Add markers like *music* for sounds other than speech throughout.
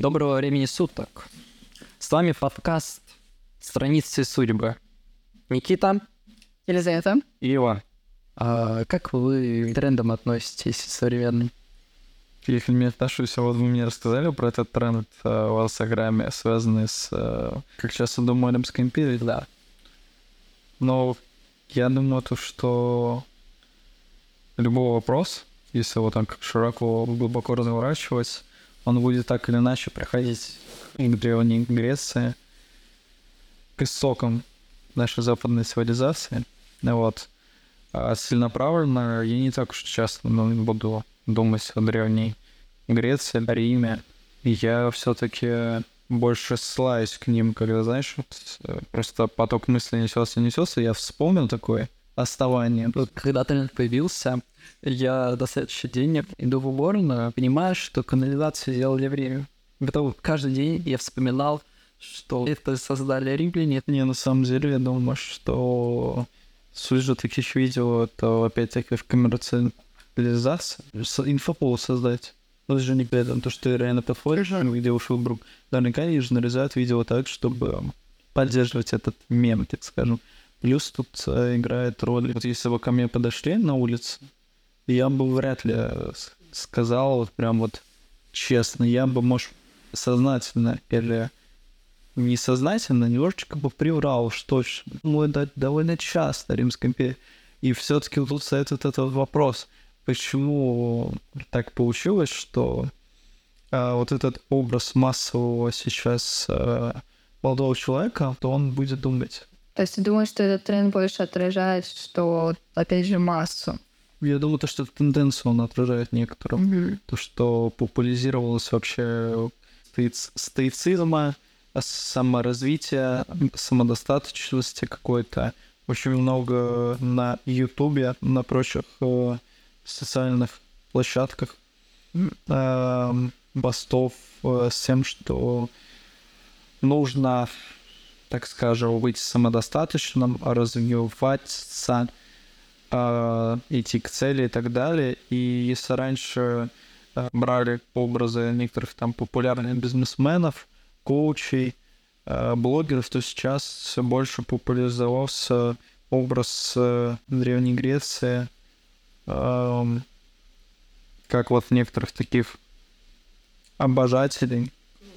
Доброго времени суток. С вами подкаст «Страницы судьбы». Никита Елизавета. и Ива. А как вы к трендам относитесь современным? Я к ним отношусь, а вот вы мне рассказали про этот тренд э, в Инстаграме, связанный с, э, как часто думаю, Римской империей. Да. Но я думаю, то, что любой вопрос, если его там как широко, глубоко разворачивать, он будет так или иначе приходить к древней Греции, к истокам нашей западной цивилизации. Вот. А целенаправленно я не так уж часто ну, буду думать о древней Греции, о Риме. Я все-таки больше ссылаюсь к ним, когда, знаешь, вот, э, просто поток мыслей несется, несется, я вспомнил такое оставание. Вот когда тренд появился, я до следующий день иду в уборную, понимаю, что канализацию сделали в Риме. Потом каждый день я вспоминал, что это создали римляне. Не, на самом деле, я думаю, что суть же таких видео, это опять-таки в коммерциализации, инфоповод создать. Ну, это же не при этом то, что ты реально подходишь, где ушел друг. Наверняка они же нарезают видео так, чтобы поддерживать этот мем, так скажем. Плюс тут э, играет роль, вот если бы ко мне подошли на улице, я бы вряд ли э, сказал вот прям вот честно, я бы, может, сознательно или несознательно немножечко бы приврал, что ну, это довольно часто Римская империя. И все-таки тут стоит вот этот вопрос, почему так получилось, что а, вот этот образ массового сейчас а, молодого человека, то он будет думать. То есть ты думаешь, что этот тренд больше отражает, что, опять же, массу? Я думаю, то, что эту тенденцию он отражает некоторым. Мгм. то, что популяризировалось вообще стоиц- стоицизма, саморазвития, самодостаточности какой-то. Очень много на Ютубе, на прочих э, социальных площадках эм, постов э, с тем, что нужно, так скажем, быть самодостаточным, развиваться, э, идти к цели и так далее. И если раньше э, брали образы некоторых там популярных бизнесменов, коучей, э, блогеров, то сейчас все больше популяризовался образ э, Древней Греции, эм, как вот некоторых таких обожателей,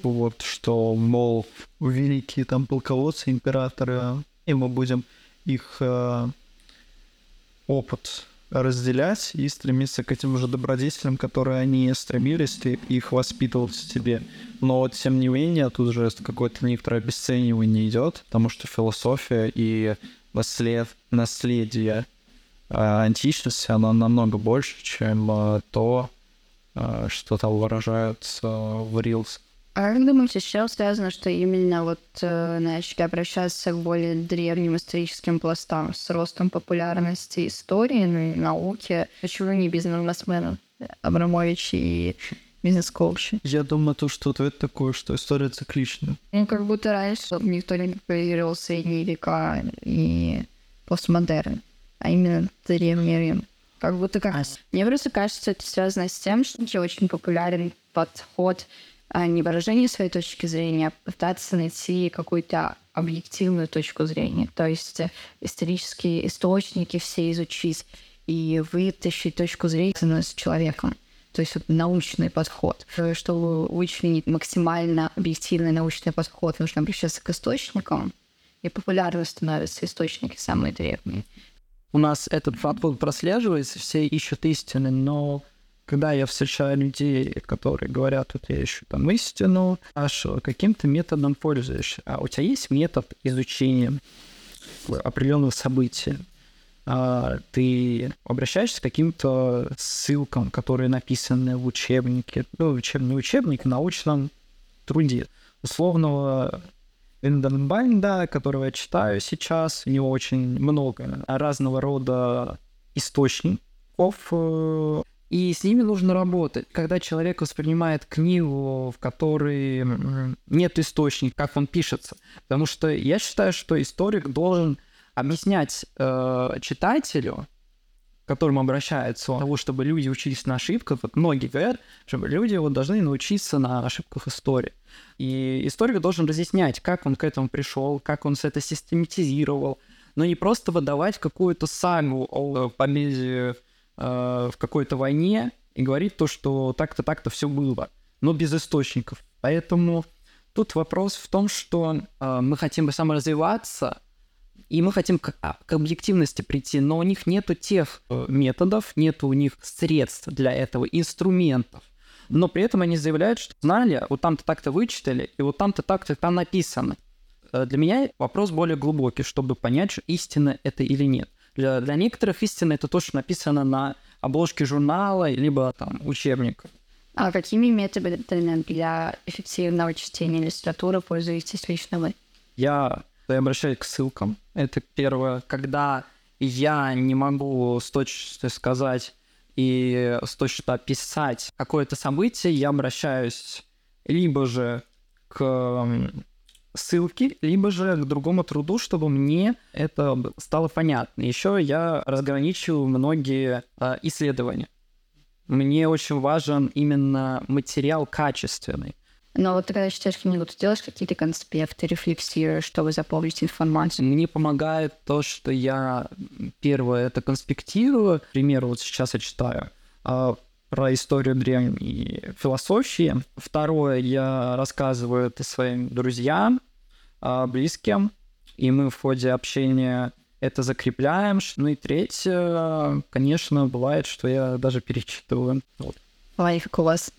вот, что, мол, великие там полководцы, императоры, и мы будем их э, опыт разделять и стремиться к этим же добродетелям, которые они стремились, и их воспитывать в себе. Но, тем не менее, тут же какое-то некоторое обесценивание идет, потому что философия и наслед... наследие э, античности, оно намного больше, чем э, то, э, что там выражают в Reels. А как думаете, с чем связано, что именно вот э, начали обращаться к более древним историческим пластам, с ростом популярности истории, ну, и науки? Почему не бизнесмены Абрамович и бизнес-коучи? Я думаю, то, что ответ такой, что история циклична. Ну, как будто раньше никто не популяризировал средние века и постмодерн, а именно древний Рим. Как будто как... Мне просто кажется, это связано с тем, что очень популярен подход а не выражение своей точки зрения, а пытаться найти какую-то объективную точку зрения. То есть э, исторические источники все изучить и вытащить точку зрения с человеком. То есть вот научный подход. Э, Чтобы вычленить максимально объективный научный подход, нужно обращаться к источникам, и популярны становятся источники самые древние. У нас этот подход прослеживается, все ищут истины, но когда я встречаю людей, которые говорят, вот я ищу там истину, спрашиваю, каким-то методом пользуешься, а у тебя есть метод изучения определенного события? А, ты обращаешься к каким-то ссылкам, которые написаны в учебнике, ну, учебный учебник в научном труде. Условного Энденбайнда, которого я читаю сейчас, у него очень много разного рода источников, э, и с ними нужно работать. Когда человек воспринимает книгу, в которой нет источника, как он пишется. Потому что я считаю, что историк должен объяснять э, читателю к которым обращаются, того, чтобы люди учились на ошибках, вот многие говорят, чтобы люди вот должны научиться на ошибках истории. И историк должен разъяснять, как он к этому пришел, как он это систематизировал, но не просто выдавать какую-то сагу о победе э, в какой-то войне и говорить то, что так-то так-то все было, но без источников. Поэтому тут вопрос в том, что э, мы хотим бы саморазвиваться, и мы хотим к, а, к объективности прийти, но у них нету тех э, методов, нету у них средств для этого, инструментов. Но при этом они заявляют, что знали, вот там-то так-то вычитали, и вот там-то так-то там написано. Э, для меня вопрос более глубокий, чтобы понять, что истина это или нет. Для, для некоторых истина это то, что написано на обложке журнала, либо там учебника. А какими методами для эффективного чтения литературы пользуетесь лично вы? Я, я обращаюсь к ссылкам. Это первое. Когда я не могу с точностью сказать и с точностью описать какое-то событие, я обращаюсь либо же к ссылке, либо же к другому труду, чтобы мне это стало понятно. Еще я разграничиваю многие э, исследования. Мне очень важен именно материал качественный. Но вот ты когда читаешь книгу, ты делаешь какие-то конспекты, рефлексируешь, чтобы запомнить информацию? Мне помогает то, что я первое это конспектирую. К примеру, вот сейчас я читаю а, про историю древней философии. Второе, я рассказываю это своим друзьям, а, близким, и мы в ходе общения это закрепляем. Ну и третье, конечно, бывает, что я даже перечитываю. Вот. Лайф у вас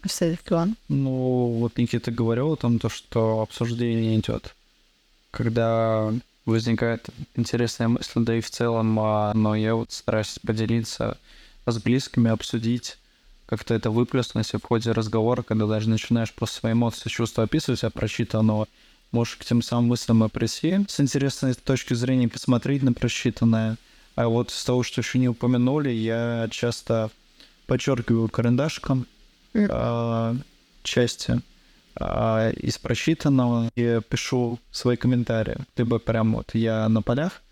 план? Ну, вот Никита говорил о том, то, что обсуждение идет. Когда возникает интересная мысль, да и в целом, а, но я вот стараюсь поделиться с близкими, обсудить, как-то это выплеснуть в ходе разговора, когда даже начинаешь просто свои эмоции, чувства описывать, а прочитанного можешь к тем самым мыслям и прийти, с интересной точки зрения посмотреть на прочитанное. А вот из того, что еще не упомянули, я часто подчеркиваю карандашком э, части э, из прочитанного и пишу свои комментарии. Либо прям вот я на полях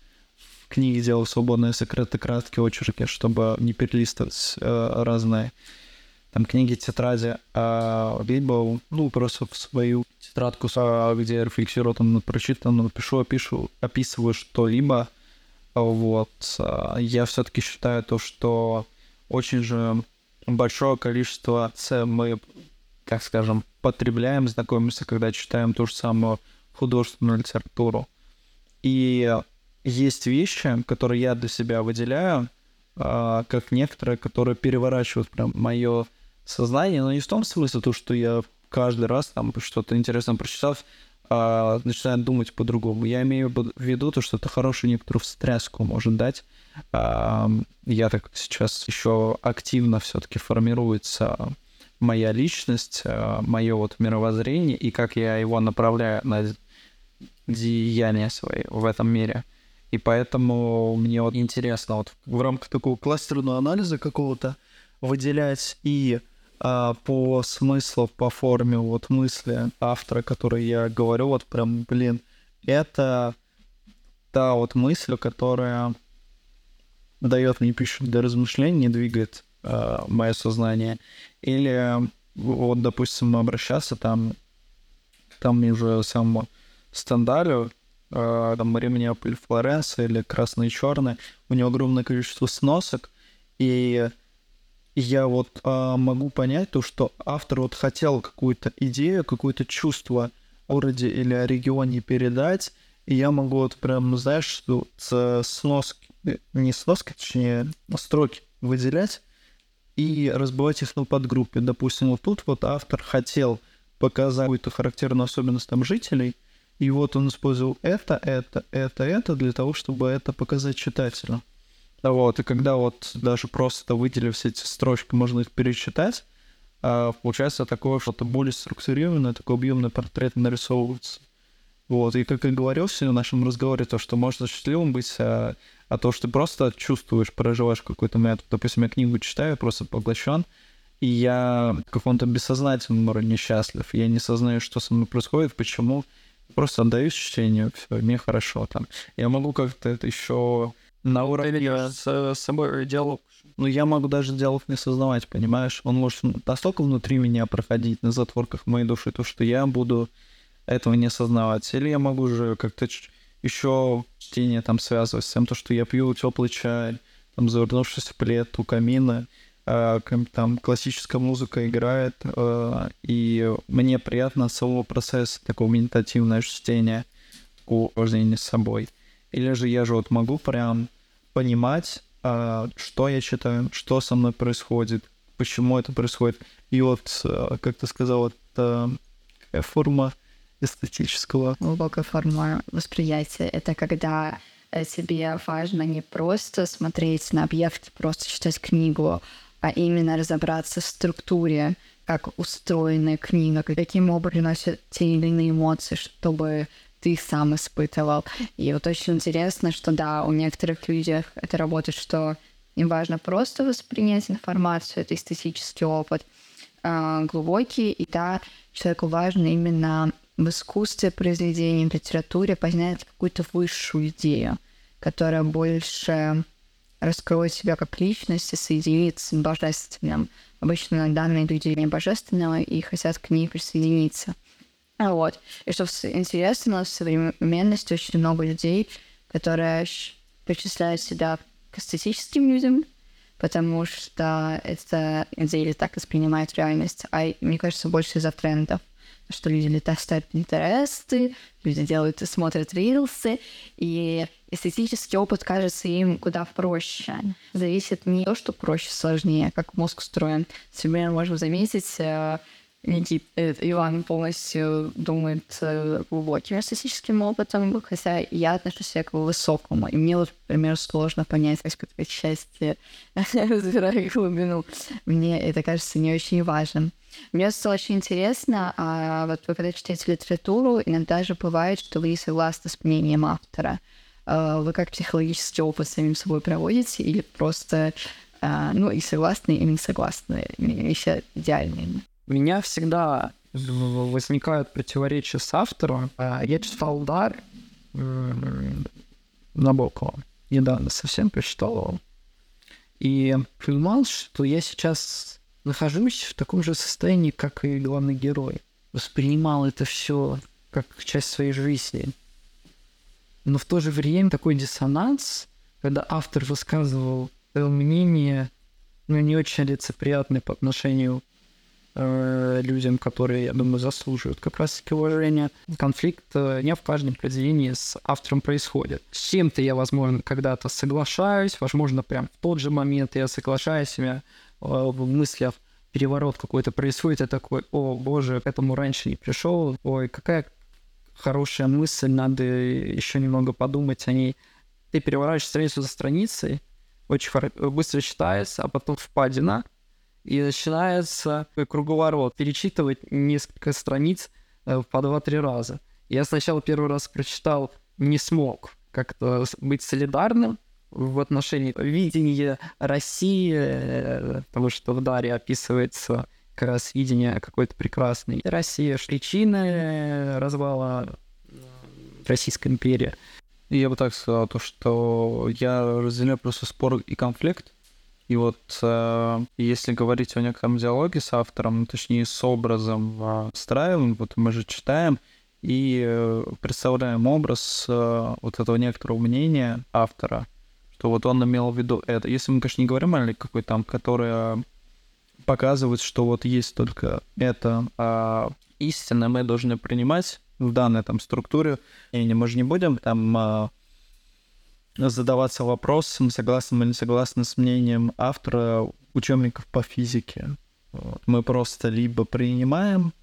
в книге делал свободные секреты краткие очерки, чтобы не перелистывать э, разные там книги, тетради, а, либо, ну, просто в свою тетрадку, где я рефлексирую там над прочитанным, пишу, опишу, описываю что-либо, вот, а, я все-таки считаю то, что очень же большое количество мы, как скажем, потребляем, знакомимся, когда читаем ту же самую художественную литературу. И есть вещи, которые я для себя выделяю, а, как некоторые, которые переворачивают прям мое сознание, но не в том смысле, то, что я каждый раз там что-то интересное прочитав, а, начинаю думать по-другому. Я имею в виду то, что это хорошую некоторую встряску может дать. А, я так сейчас еще активно все-таки формируется моя личность, а, мое вот мировоззрение и как я его направляю на деяния свои в этом мире. И поэтому мне вот интересно вот в рамках такого кластерного анализа какого-то выделять и а, по смыслу, по форме вот мысли автора, который я говорю, вот прям, блин, это та вот мысль, которая дает мне пищу для размышлений, двигает э, мое сознание. Или вот, допустим, обращаться там, там уже сам Стендалю, э, там Ремнеполь Флоренция или Красный Черный, у него огромное количество сносок, и я вот а, могу понять то, что автор вот хотел какую-то идею, какое-то чувство о городе или о регионе передать, и я могу вот прям, знаешь, с сноски, не сноски, точнее, строки выделять и разбивать их на подгруппе. Допустим, вот тут вот автор хотел показать какую-то характерную особенность там жителей, и вот он использовал это, это, это, это для того, чтобы это показать читателю. Вот, и когда вот даже просто выделив все эти строчки, можно их пересчитать, а, получается такое что-то более структурированное, такой объемный портрет нарисовывается. Вот, и как я говорил сегодня в нашем разговоре, то, что можно счастливым быть, а, а то, что ты просто чувствуешь, проживаешь какой-то момент. Допустим, я книгу читаю, просто поглощен, и я в каком-то бессознательном уровне счастлив. Я не сознаю, что со мной происходит, почему. Просто отдаюсь чтению, все, мне хорошо там. Я могу как-то это еще на уровне с, собой диалог. Ну, я могу даже диалог не сознавать, понимаешь? Он может настолько внутри меня проходить на затворках моей души, то, что я буду этого не осознавать. Или я могу же как-то еще чтение там связывать с тем, то, что я пью теплый чай, там, завернувшись в плед у камина, э, там классическая музыка играет, э, и мне приятно от самого процесса такого медитативного чтения, такого вождения с собой. Или же я же вот могу прям понимать, э, что я читаю, что со мной происходит, почему это происходит. И вот, э, как ты сказал, это форма эстетического. Глубокая форма восприятия — это когда э, тебе важно не просто смотреть на объект, просто читать книгу, а именно разобраться в структуре, как устроена книга, каким образом носят те или иные эмоции, чтобы ты сам испытывал. И вот очень интересно, что да, у некоторых людей это работает, что им важно просто воспринять информацию, это эстетический опыт, э, глубокий, и да, человеку важно именно в искусстве, произведении, в литературе познать какую-то высшую идею, которая больше раскроет себя как личность и соединит с божественным. Обычно данные люди не божественного и хотят к ней присоединиться. Вот. И что интересно, в современности очень много людей, которые причисляют себя к эстетическим людям, потому что это идеи так воспринимают реальность, а мне кажется, больше из-за трендов что люди летают интересы, люди делают и смотрят рилсы, и эстетический опыт кажется им куда проще. Зависит не то, что проще, сложнее, как мозг устроен. Например, можем заметить, э, Никит, э, Иван полностью думает э, глубоким эстетическим опытом, хотя я отношусь к высокому. И мне например, сложно понять, как какой части *laughs* разбираю глубину. Мне это кажется не очень важным. Мне стало очень интересно, а вот вы когда читаете литературу, иногда же бывает, что вы согласны с мнением автора. А, вы как психологический опыт самим собой проводите или просто, а, ну, и согласны, и не согласны, еще идеальные? У меня всегда возникают противоречия с автором. А, я читал «Удар» Набокова. Недавно совсем прочитал его. И понимал, что я сейчас нахожусь в таком же состоянии, как и главный герой. Воспринимал это все как часть своей жизни. Но в то же время такой диссонанс, когда автор высказывал мнение, ну, не очень лицеприятное по отношению э, людям, которые, я думаю, заслуживают как раз-таки уважения. Конфликт э, не в каждом произведении с автором происходит. С чем-то я, возможно, когда-то соглашаюсь, возможно, прям в тот же момент я соглашаюсь, меня Э, в мыслях переворот какой-то происходит, я такой, о, боже, к этому раньше не пришел, ой, какая хорошая мысль, надо еще немного подумать о ней. Ты переворачиваешь страницу за страницей, очень быстро читается, а потом впадина, и начинается круговорот, перечитывать несколько страниц э, по два-три раза. Я сначала первый раз прочитал, не смог как-то быть солидарным, в отношении видения России, э, потому что в Даре описывается как раз видение какой-то прекрасной России, причины развала Российской империи. Я бы так сказал, то, что я разделяю просто спор и конфликт. И вот э, если говорить о неком диалоге с автором, ну, точнее с образом э, строим, вот мы же читаем и э, представляем образ э, вот этого некоторого мнения автора, что вот он имел в виду это. Если мы, конечно, не говорим о какой там, которая показывает, что вот есть только это, а истинно мы должны принимать в данной там структуре. И мы же не будем там а, задаваться вопросом, согласны или не согласны с мнением автора учебников по физике. Вот. Мы просто либо принимаем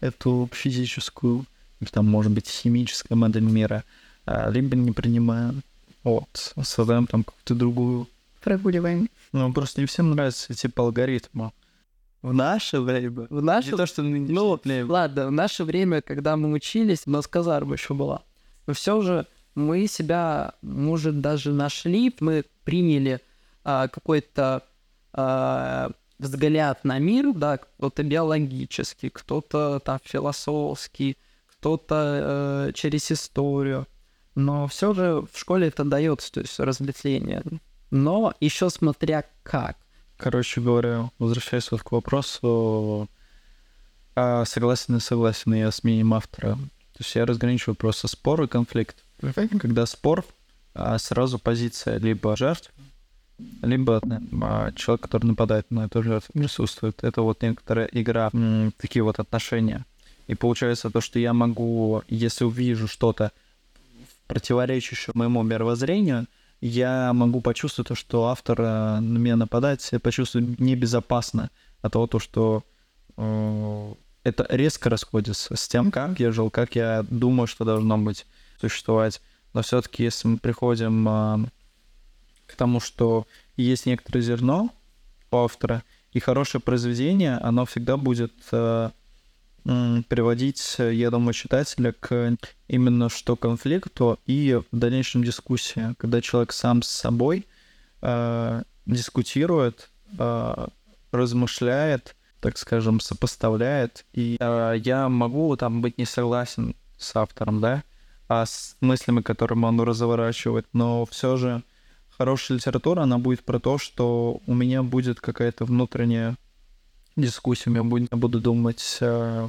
эту физическую, там, может быть, химическая модель мира, а, либо не принимаем. Вот, создаем там какую-то другую. Прогуливаем. Ну, просто не всем нравится типа алгоритма. В наше время. В наше... Не то, что ну, время. ладно, в наше время, когда мы учились, у нас казарма еще была. Но все же мы себя, может, даже нашли, мы приняли а, какой-то а, взгляд на мир, да, кто-то биологический, кто-то там философский, кто-то э, через историю Но все же в школе это дается, то есть разветвление. Но еще смотря как. Короче говоря, возвращаясь вот к вопросу, а согласен и согласен я с мнением автора. То есть я разграничиваю просто спор и конфликт. Когда спор, а сразу позиция либо жертв, либо а, человек, который нападает на эту жертву, присутствует. Это вот некоторая игра, такие вот отношения. И получается то, что я могу, если увижу что-то противоречащее моему мировоззрению, я могу почувствовать то, что автор на меня нападает, я почувствую небезопасно от того, то, что э, это резко расходится с тем, как я жил, как я думаю, что должно быть существовать. Но все-таки, если мы приходим э, к тому, что есть некоторое зерно у автора, и хорошее произведение, оно всегда будет э, приводить, я думаю, читателя к именно что конфликту и в дальнейшем дискуссии, когда человек сам с собой э, дискутирует, э, размышляет, так скажем, сопоставляет, и э, я могу там быть не согласен с автором, да, а с мыслями, которыми он разворачивает, но все же хорошая литература, она будет про то, что у меня будет какая-то внутренняя дискуссия, я буду, я буду думать э,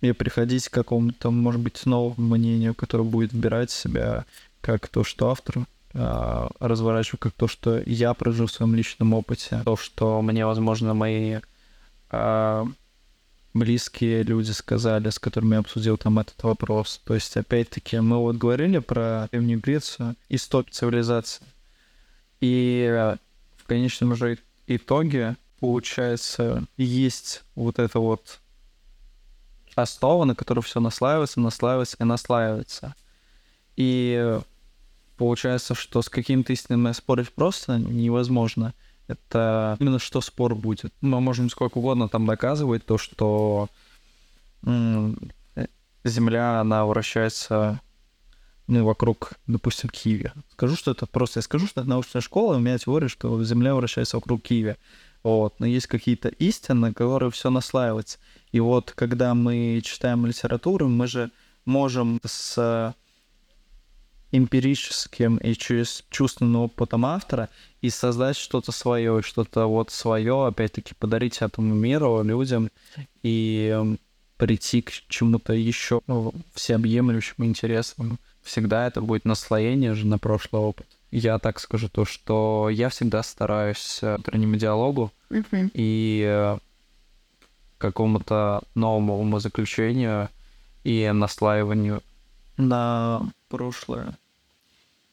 и приходить к какому-то, может быть, новому мнению, которое будет вбирать в себя как то, что автор э, разворачиваю, как то, что я прожил в своем личном опыте, то, что мне, возможно, мои э, близкие люди сказали, с которыми я обсудил там этот вопрос. То есть, опять-таки, мы вот говорили про Древнюю Грецию, исток цивилизации. И э, в конечном же итоге, получается, есть вот это вот основа, на которой все наслаивается, наслаивается и наслаивается. И получается, что с каким-то истинным спорить просто невозможно. Это именно что спор будет. Мы можем сколько угодно там доказывать то, что Земля, она вращается ну, вокруг, допустим, Киева. Скажу, что это просто... Я скажу, что это научная школа, у меня теория, что Земля вращается вокруг Киева. Вот. Но есть какие-то истины, которые все наслаиваются. И вот когда мы читаем литературу, мы же можем с эмпирическим и через чувственным опытом автора и создать что-то свое, что-то вот свое, опять-таки подарить этому миру, людям и эм, прийти к чему-то еще ну, всеобъемлющему, интересному. Всегда это будет наслоение же на прошлый опыт. Я так скажу то, что я всегда стараюсь э, внутреннему диалогу mm-hmm. и э, какому-то новому умозаключению и наслаиванию на прошлое.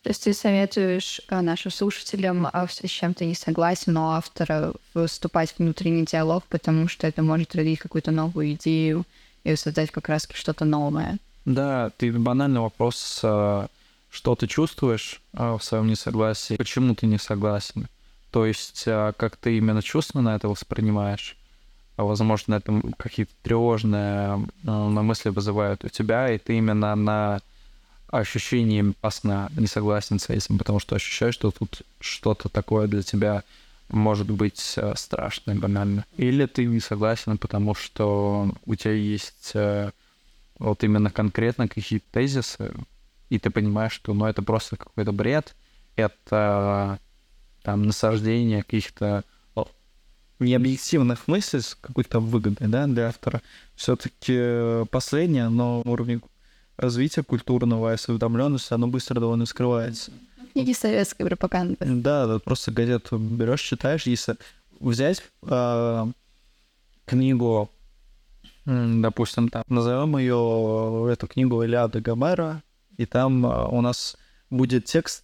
То есть ты советуешь э, нашим слушателям, с чем ты не согласен, но автора вступать в внутренний диалог, потому что это может родить какую-то новую идею и создать как раз что-то новое. Да, ты банальный вопрос, э, что ты чувствуешь э, в своем несогласии, почему ты не согласен. То есть, как ты именно чувственно это воспринимаешь. А, возможно, это какие-то тревожные мысли вызывают у тебя, и ты именно на ощущением опасно не согласен с этим, потому что ощущаешь, что тут что-то такое для тебя может быть э, страшное, банально. Или ты не согласен, потому что у тебя есть э, вот именно конкретно какие-то тезисы, и ты понимаешь, что ну, это просто какой-то бред, это там насаждение каких-то необъективных мыслей с какой-то выгодой, да, для автора. Все-таки э, последнее, но на уровне развития культурного и осведомленности, оно быстро довольно скрывается. Книги советской пропаганды. Да, да, просто газету берешь, читаешь, если взять э, книгу, допустим, там, назовем ее, эту книгу Илиада Гомера, и там э, у нас будет текст,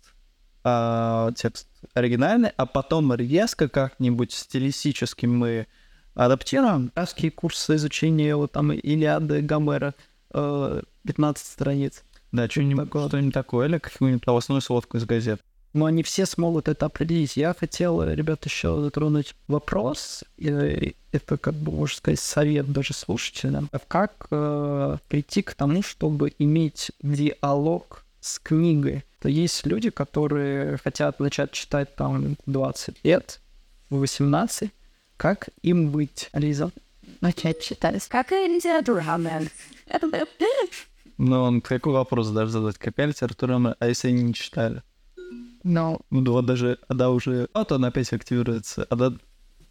э, текст оригинальный, а потом резко как-нибудь стилистически мы адаптируем. Казские курсы изучения вот там Илиады Гомера, э, 15 страниц. Да, что-нибудь такое, что такое, или какую-нибудь новостную сводку из газет. Но они все смогут это определить. Я хотел, ребят, еще затронуть вопрос. И это, как бы, можно сказать, совет даже слушателям. Как э, прийти к тому, чтобы иметь диалог с книгой? То есть люди, которые хотят начать читать там 20 лет, 18. Как им быть, Лиза? Начать читать. Как и литература, Ну, он какой вопрос даже задать? Какая литература, а если они не читали? Ну, Ну, вот даже, когда уже... Вот он опять активируется. А да,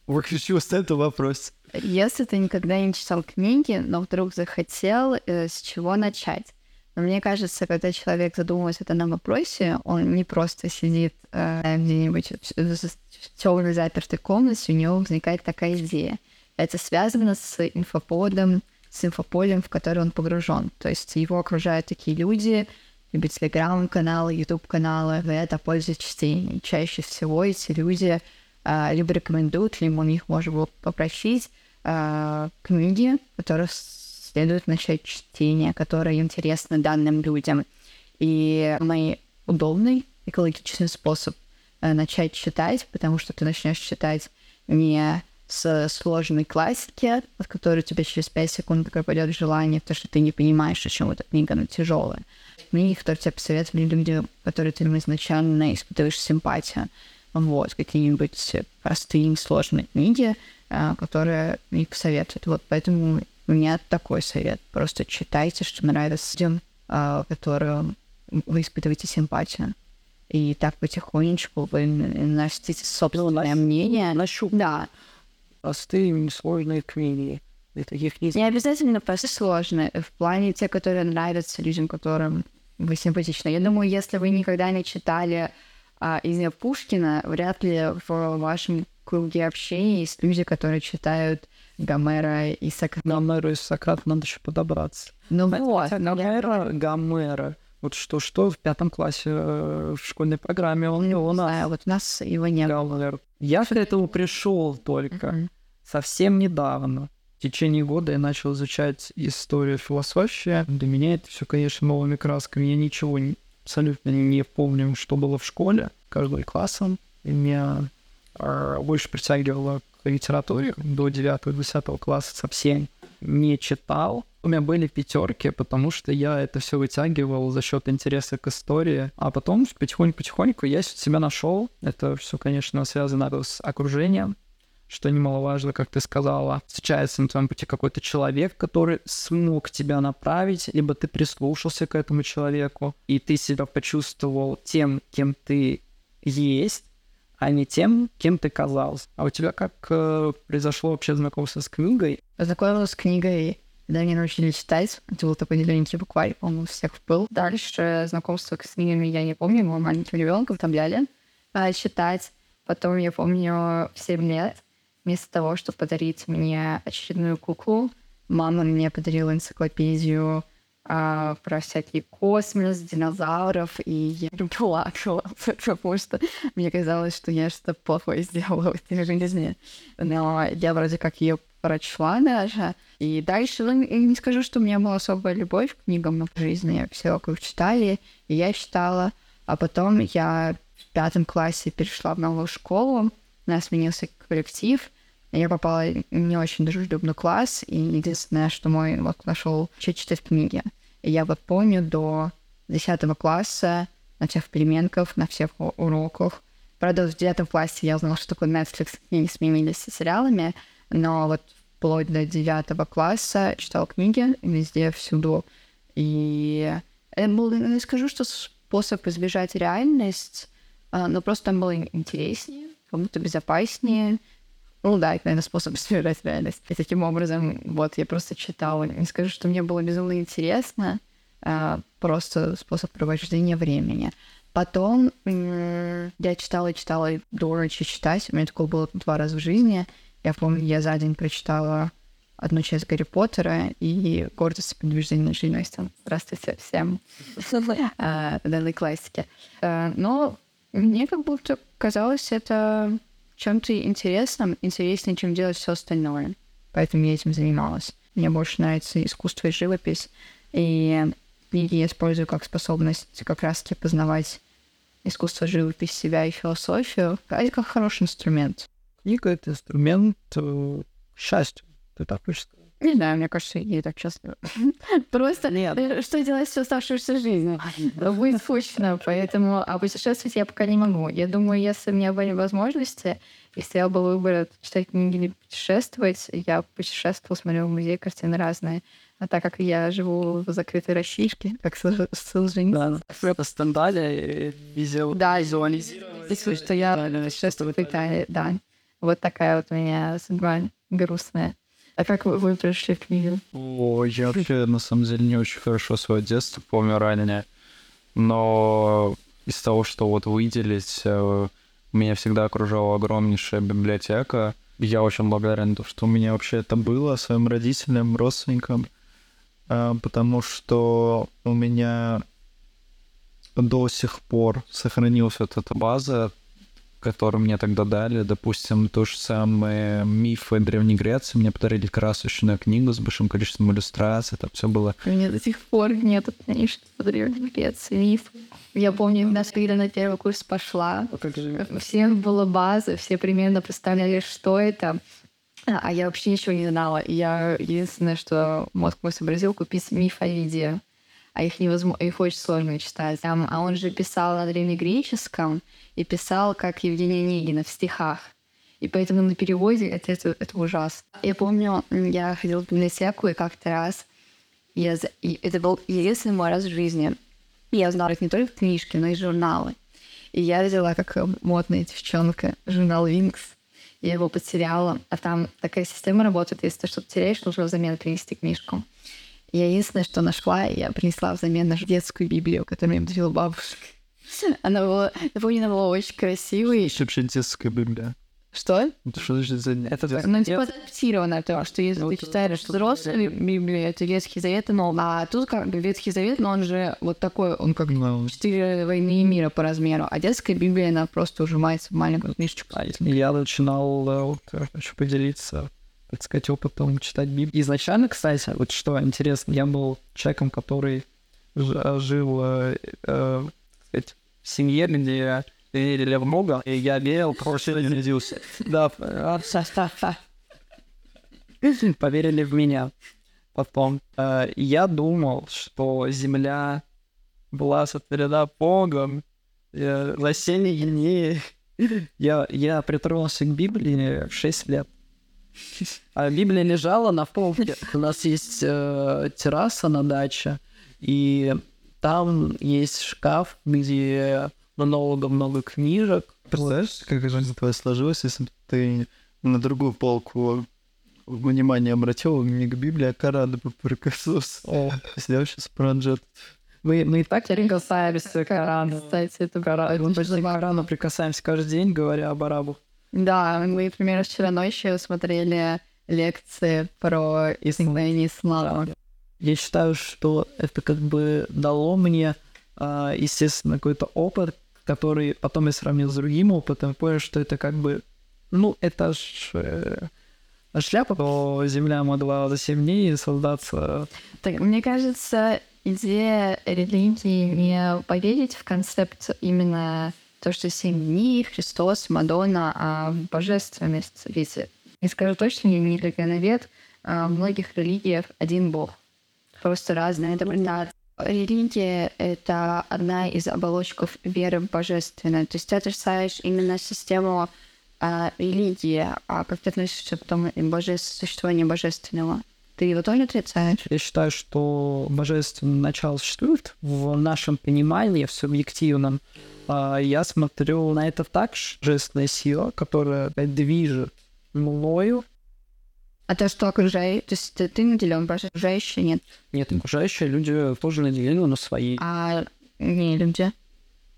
выключил с этого вопрос. если ты никогда не читал книги, но вдруг захотел, э, с чего начать? Но мне кажется, когда человек задумывается о данном вопросе, он не просто сидит э, где-нибудь в темной запертой комнате, у него возникает такая идея. Это связано с инфополем, с инфополем, в который он погружен. То есть его окружают такие люди, либо телеграм-каналы, ютуб-каналы, вы это пользуетесь чтением. Чаще всего эти люди а, либо рекомендуют, либо у них можно было попросить а, книги, которые следует начать чтение, которые интересны данным людям. И мой удобный экологичный способ э, начать читать, потому что ты начнешь читать не с сложной классики, от которой тебе через 5 секунд пропадет желание, потому что ты не понимаешь, о чем эта книга, она тяжелая. Книги, которые тебе посоветовали люди, которые ты изначально испытываешь симпатию. Вот, какие-нибудь простые, сложные книги, а, которые мне посоветуют. Вот поэтому у меня такой совет. Просто читайте, что нравится людям, а, которым вы испытываете симпатию. И так потихонечку вы носите собственное мнение. Нащуп. Да. Простые, несложные книги. И таких не... Не обязательно просто сложные. В плане те, которые нравятся людям, которым вы симпатичны. Я думаю, если вы никогда не читали а, из Пушкина, вряд ли в вашем круге общения есть люди, которые читают Гомера и Сократа. Гомера и Сократа надо еще подобраться. Ну Хотя вот. Гомера, Гомера. Вот что-что в пятом классе э, в школьной программе он Ну, у не нас знаю, вот у нас его не было. Я к этому пришел только совсем недавно. В течение года я начал изучать историю философии. Для меня это все, конечно, новыми красками. Я ничего не- абсолютно не помню, что было в школе, каждым классом. И меня э, больше притягивало к литературе до 9-10 класса совсем не читал. У меня были пятерки, потому что я это все вытягивал за счет интереса к истории. А потом потихоньку-потихоньку я себя нашел. Это все, конечно, связано с окружением что немаловажно, как ты сказала, встречается на твоем пути какой-то человек, который смог тебя направить, либо ты прислушался к этому человеку, и ты себя почувствовал тем, кем ты есть, а не тем, кем ты казался. А у тебя как э, произошло вообще знакомство с книгой? Познакомилась с книгой, когда меня научили читать. Это был такой зелененький букварь, по-моему, у всех был. Дальше знакомство с книгами я не помню, мы маленьким ребенком там взяли а, читать. Потом, я помню, в 7 лет, вместо того, чтобы подарить мне очередную куклу, мама мне подарила энциклопедию а, про всякий космос, динозавров, и я *laughs* плакала, потому что мне казалось, что я что-то плохое сделала в этой жизни. Но я вроде как ее прочла даже. И дальше, ну, я не скажу, что у меня была особая любовь к книгам в жизни. Все вокруг читали, и я читала. А потом я в пятом классе перешла в новую школу, у нас сменился коллектив, я попала не очень дружелюбный класс, и единственное, что мой вот нашел учить читать книги. И я вот помню до 10 класса на всех переменках, на всех уроках. Правда, в девятом классе я узнала, что такое Netflix, книги сменились с сериалами, но вот вплоть до девятого класса читал книги везде, всюду. И это был, не скажу, что способ избежать реальность, а, но просто там было интереснее, как будто безопаснее. Ну да, это, наверное, способ *laughs* избежать реальность. И таким образом, вот, я просто читала. Не скажу, что мне было безумно интересно, а, просто способ провождения времени. Потом я читала и читала и до ночи читать. У меня такое было два раза в жизни. Я помню, я за день прочитала одну часть Гарри Поттера и «Гордость и предубеждение живности». Здравствуйте всем. *laughs* А, данной классики. А, Но мне как будто казалось это чем-то интересным, интереснее, чем делать все остальное. Поэтому я этим занималась. Мне больше нравится искусство и живопись. И книги я использую как способность как раз-таки познавать искусство, живопись, себя и философию. А это как хороший инструмент. Книга — это инструмент э, счастья. Ты так хочешь сказать? Не знаю, мне кажется, я так счастлива. *laughs* Просто Нет. э, что делать всю оставшуюся жизнь? Будет скучно, поэтому... А путешествовать я пока не могу. Я думаю, если у меня были возможности, если я был выбор читать книги или путешествовать, я путешествовала, смотрела музей, картины разные. А так как я живу в закрытой Российке, как Сол- Солженицын, Да, это стендали визуал. Да, Здесь что я сейчас в Италии, да. Вот такая вот у меня судьба грустная. А как вы, вы пришли к книге? О, я вообще, на самом деле, не очень хорошо свое детство помню ранее. Но из того, что вот выделить, э, меня всегда окружала огромнейшая библиотека. Я очень благодарен, то, что у меня вообще это было, своим родителям, родственникам, э, потому что у меня до сих пор сохранилась вот эта база, которую мне тогда дали. Допустим, то же самое мифы Древней Греции. Мне подарили красочную книгу с большим количеством иллюстраций. Там все было У меня до сих пор нет книжки по древней Греции, миф. Я помню, нас, когда на первый курс пошла, у всех была база, все примерно представляли, что это. А я вообще ничего не знала. И я единственное, что мозг мой сообразил, купить миф о виде. А их невозможно, их очень сложно читать. А он же писал на древнегреческом и писал, как Евгений Онегин в стихах. И поэтому на переводе это, это, это ужасно. Я помню, я ходила в библиотеку, и как-то раз я, и это был единственный мой раз в жизни. Я узнала не только книжки, но и журналы. И я взяла, как э, модная девчонка, журнал Винкс. Я его потеряла. А там такая система работает, если ты что-то теряешь, нужно взамен принести книжку. Я единственное, что нашла, я принесла взамен нашу детскую Библию, которую мне подарила бабушка. Она была, я помню, она была очень красивой. вообще детская библия. Что? Это что значит за Это так. Ну, типа адаптировано, потому что если Ну, ты это- читаешь взрослую Библию, это Ветхий Завет, но а тут как бы Ветхий Завет, но он же вот такой, он как Ну, четыре войны и мира по размеру, а детская Библия, она просто ужимается в маленькую книжечку. А, Я начинал, э, вот, э, хочу поделиться, так сказать, опытом читать Библию. Изначально, кстати, вот что интересно, я был человеком, который э, жил, э, э, сказать, в семье, где верили в Бога, и я верил, просто родился. Да, а, поверили в меня. Потом э, я думал, что земля была сотворена Богом, э, растения гнили. Я, я притронулся к Библии в 6 лет. А Библия лежала на полке. У нас есть э, терраса на даче, и там есть шкаф, где много-много книжек. Представляешь, как жизнь твоя сложилась, если бы ты на другую полку внимание обратил, не к Библии, а к Корану бы прикоснулся. Сидел сейчас про Анджет. мы, мы и так Касаемся Корана, кстати, это Кора- мы почти к Корану прикасаемся каждый день, говоря об арабах. Да, мы, например, вчера ночью смотрели лекции про изгнание ислама. Я считаю, что это как бы дало мне, а, естественно, какой-то опыт, который потом я сравнил с другим опытом, и понял, что это как бы, ну, это ж э, шляпа, то Земля могла за 7 дней создаться. Так, мне кажется, идея религии не поверить в концепт именно то, что семь дней, Христос, Мадонна, а в божественность. Ведь, я скажу точно, я не религиовед, а в многих религиях один Бог. Просто разная интерпретация. Религия — это одна из оболочков веры в божественное. То есть ты отрицаешь именно систему а, религии, а как ты относишься к боже... существованию божественного? Ты его тоже отрицаешь? Я считаю, что божественное начало существует в нашем понимании, в субъективном. А Я смотрю на это так, что божественная сила, которая движет мною, А то, что окружает, то есть ты, ты наделен окружающие нет. нет, окружающие люди тоже наделены на свои А не люди.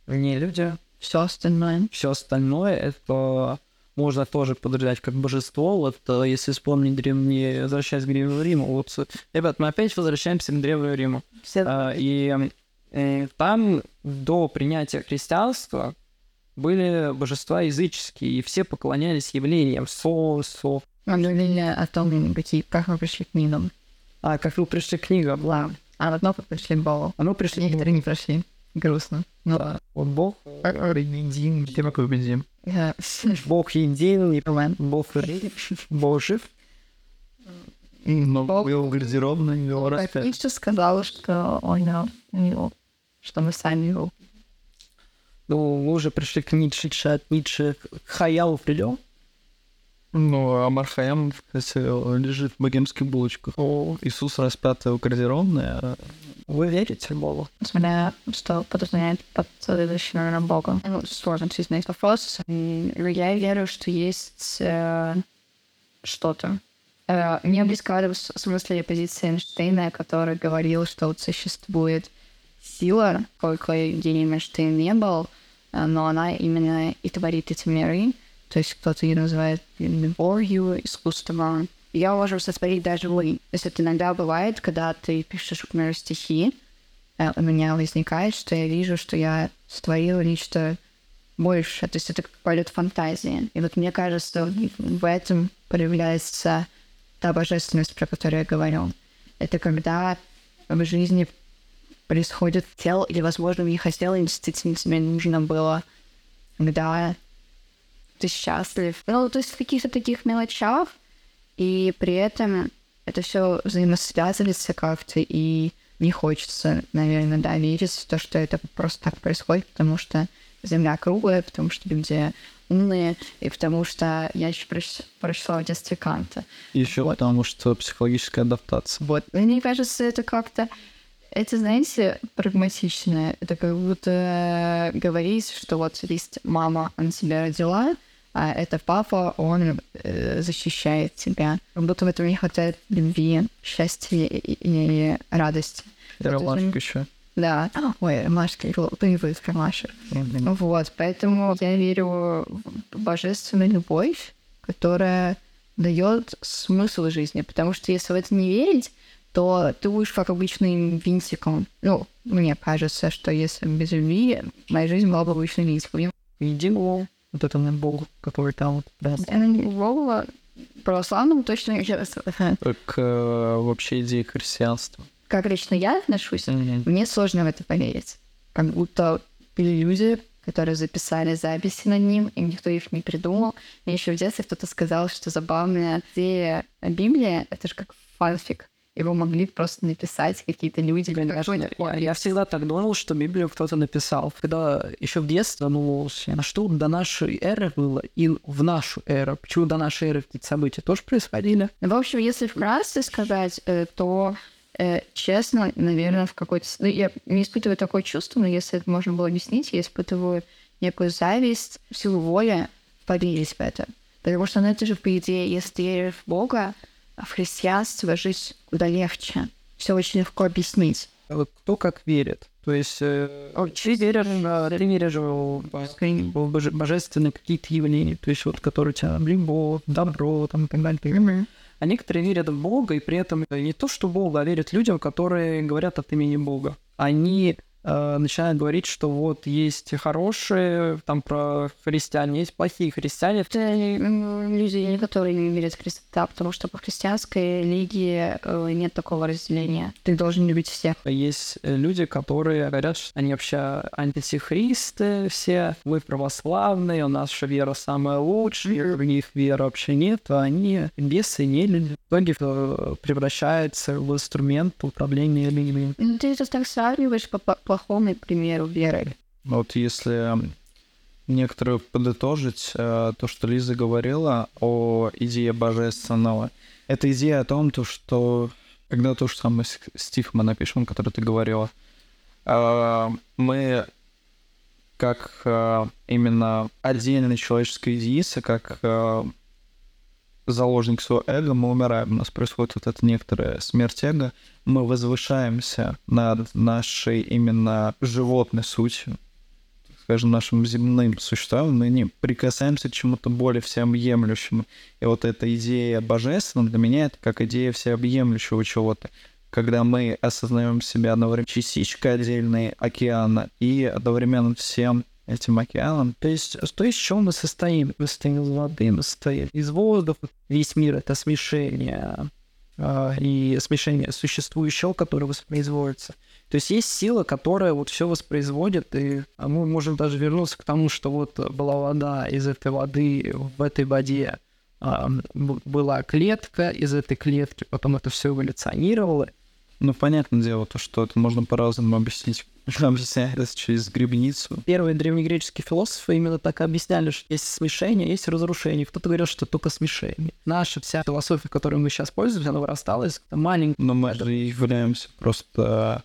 не люди. Все остальное. Все остальное это можно тоже подразделять как божество. Вот э, если вспомнить древние, возвращаясь к Древнему Риму, вот, э, ребят, мы опять возвращаемся к Древнему Риму. Все А, И э, там до принятия христианства были божества языческие, и все поклонялись явлениям Солнцу. мы говорили о том, какие, как мы пришли к книгам. А как вы пришли к книгам? Ла. А вот мы пришли к Богу. А мы пришли Некоторые не прошли. Грустно. Ну, Да. Вот Бог, Победим. Тем как победим. *laughs* Бог един. Бог, Бог жив. Но Бог- был гардеробный, его раз Так, Ницше сказал, что он э, его, что мы сами его. Ну, мы уже пришли к Ницше, от Ницше к Хаяу придем. Ну, а Мархаям, кстати, лежит в богемских булочках. О, Иисус распятый у гардеробной. Вы верите в Бога? Смотря, что подразумевает под следующим, наверное, Богом. Ну, сложно ответить вопрос. Я верю, что есть э, что-то. Э, мне близка в смысле позиция Эйнштейна, который говорил, что вот существует сила, какой гением Эйнштейн не был, но она именно и творит эти миры. То есть кто-то ее называет любовью, искусством. Я можем сотворить даже вы. То это иногда бывает, когда ты пишешь, например, стихи, э, у меня возникает, что я вижу, что я сотворила нечто больше. То есть это полет фантазии. И вот мне кажется, в этом проявляется та божественность, про которую я говорил. Это когда в жизни происходит тел, или, возможно, в них хотел, действительно тебе нужно было, когда ты счастлив. Ну, то есть в каких-то таких мелочах, и при этом это все взаимосвязывается как-то, и не хочется, наверное, да, верить в то, что это просто так происходит, потому что Земля круглая, потому что люди умные, и потому что я еще прочла в детстве Канта. Еще вот. потому что психологическая адаптация. Вот. Мне кажется, это как-то это, знаете, прагматично. Это как будто говорить, что вот есть мама, она тебя родила, а это папа, он э, защищает тебя. Как будто в этом не хватает любви, счастья и, и радости. И ромашек еще. Да. Ой, ромашки, появилась ромашек. Mm-hmm. Вот, поэтому я верю в божественную любовь, которая дает смысл жизни. Потому что если в это не верить, то ты будешь как обычным винтиком. Ну, мне кажется, что если без любви, моя жизнь была бы обычным винтиком. Видимо, вот это на Богу, который там вот даст. Я не Богу, православному точно не Как э, вообще идея христианства. Как лично я отношусь, mm-hmm. мне сложно в это поверить. Как будто были люди, которые записали записи над ним, и никто их не придумал. Мне еще в детстве кто-то сказал, что забавная идея Библии — это же как фанфик его могли просто написать какие-то люди. Я, я всегда так думал, что Библию кто-то написал. Когда еще в детстве думался, а что до нашей эры было и в нашу эру. Почему до нашей эры какие-то события тоже происходили? В общем, если вкратце сказать, э, то э, честно, наверное, в какой-то... Ну, я не испытываю такое чувство, но если это можно было объяснить, я испытываю некую зависть, силу воли поверить в это. Потому что, ну, это же, по идее, если ты веришь в Бога, в христианство жить куда легче. Все очень легко объяснить. Вот кто как верит. То есть э, ты веришь, ты веришь в божественные какие-то явления, то есть вот которые тебя любовь, добро там, и так далее. Mm-hmm. А некоторые верят в Бога, и при этом не то, что Бога, а верят людям, которые говорят от имени Бога. Они э, начинают говорить, что вот есть хорошие, там про христиан, есть плохие христиане. Это люди, которые не верят в Христа, потому что по христианской религии э, нет такого разделения. Ты должен любить всех. Есть э, люди, которые говорят, что они вообще антихристы, все мы православные, у нас наша вера самая лучшая, у них веры вообще нет, а они бесы не люди. В итоге э, превращается в инструмент управления людьми. Ну, ты это так сравниваешь по, по плохому примеру веры. Вот если некоторые подытожить э, то, что Лиза говорила о идее божественного, это идея о том, то, что когда то же самое стих мы напишем, который ты говорила, э, мы как э, именно отдельная человеческая единица, как заложник своего эго, мы умираем, у нас происходит вот эта некоторая смерть эго, мы возвышаемся над нашей именно животной сутью, скажем, нашим земным существом, мы не прикасаемся к чему-то более всеобъемлющему. И вот эта идея божественного для меня это как идея всеобъемлющего чего-то, когда мы осознаем себя одновременно частичкой отдельной океана и одновременно всем этим океаном. То есть, то из чего мы состоим? Мы состоим из воды, мы состоим из воздуха. Весь мир — это смешение э, и смешение существующего, которое воспроизводится. То есть есть сила, которая вот все воспроизводит, и мы можем даже вернуться к тому, что вот была вода, из этой воды в этой воде э, была клетка, из этой клетки потом это все эволюционировало. Ну, понятное дело, то, что это можно по-разному объяснить объясняется через грибницу. Первые древнегреческие философы именно так объясняли, что есть смешение, есть разрушение. Кто-то говорил, что только смешение. Наша вся философия, которой мы сейчас пользуемся, она вырастала из маленького... Но мы же являемся просто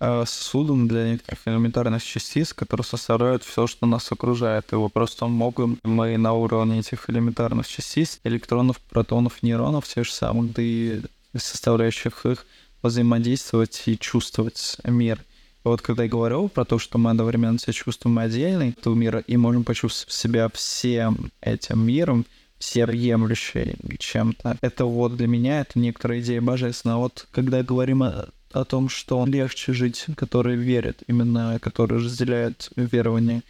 э, сосудом для некоторых элементарных частиц, которые составляют все, что нас окружает. Его просто могут мы на уровне этих элементарных частиц, электронов, протонов, нейронов, тех же самых, да и составляющих их, взаимодействовать и чувствовать мир. Вот когда я говорю про то, что мы одновременно себя чувствуем отдельно этого мира и можем почувствовать себя всем этим миром, всеобъемлющей чем-то, это вот для меня это некоторая идея божественная. Вот когда говорим о, о том, что легче жить, который верит, именно который разделяет верование,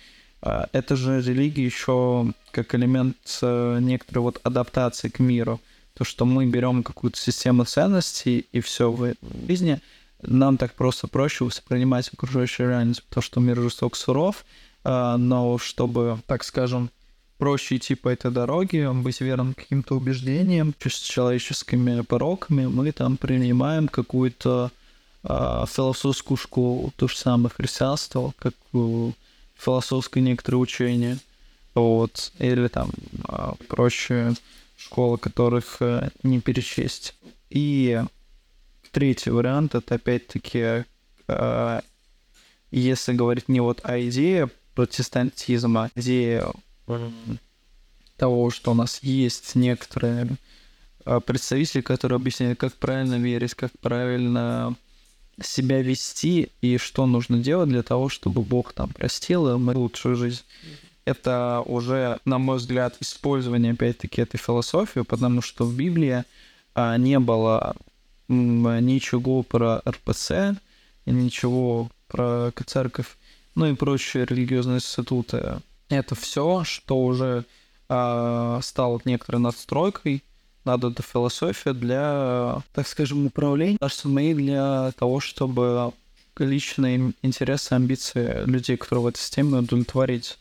а, это же религия еще как элемент э, некоторой вот адаптации к миру. То, что мы берем какую-то систему ценностей и все в жизни — нам так просто проще воспринимать окружающую реальность, потому что мир жесток, суров, а, но чтобы, так скажем, проще идти по этой дороге, быть верным каким-то убеждениям, с человеческими пороками, мы там принимаем какую-то э, философскую школу, то же самое христианство, как философское некоторое учение, вот, или там э, проще школы, которых э, не перечесть. И Третий вариант это опять-таки, э, если говорить не вот о идее протестантизма, а идее того, что у нас есть некоторые э, представители, которые объясняют, как правильно верить, как правильно себя вести и что нужно делать для того, чтобы Бог там простил и мы лучшую жизнь. Это уже, на мой взгляд, использование, опять-таки, этой философии, потому что в Библии а, не было ничего про РПЦ, ничего про церковь, ну и прочие религиозные институты. Это все, что уже э, стало некоторой надстройкой над этой философией для, так скажем, управления, кажется, мы для того, чтобы личные интересы, амбиции людей, которые в этой системе удовлетворить.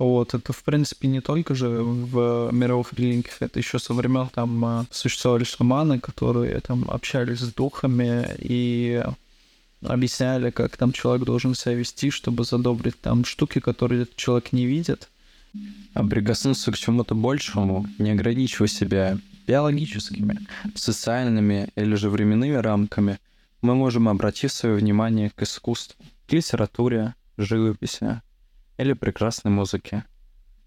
Вот, это, в принципе, не только же в мировых религиях, это еще со времен там а, существовали шаманы, которые там общались с духами и объясняли, как там человек должен себя вести, чтобы задобрить там штуки, которые человек не видит. А прикоснуться к чему-то большему, не ограничивая себя биологическими, социальными или же временными рамками, мы можем обратить свое внимание к искусству, к литературе, живописи, или прекрасной музыки.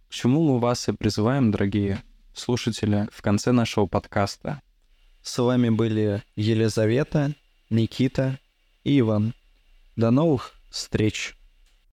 К чему мы вас и призываем, дорогие слушатели, в конце нашего подкаста. С вами были Елизавета, Никита и Иван. До новых встреч!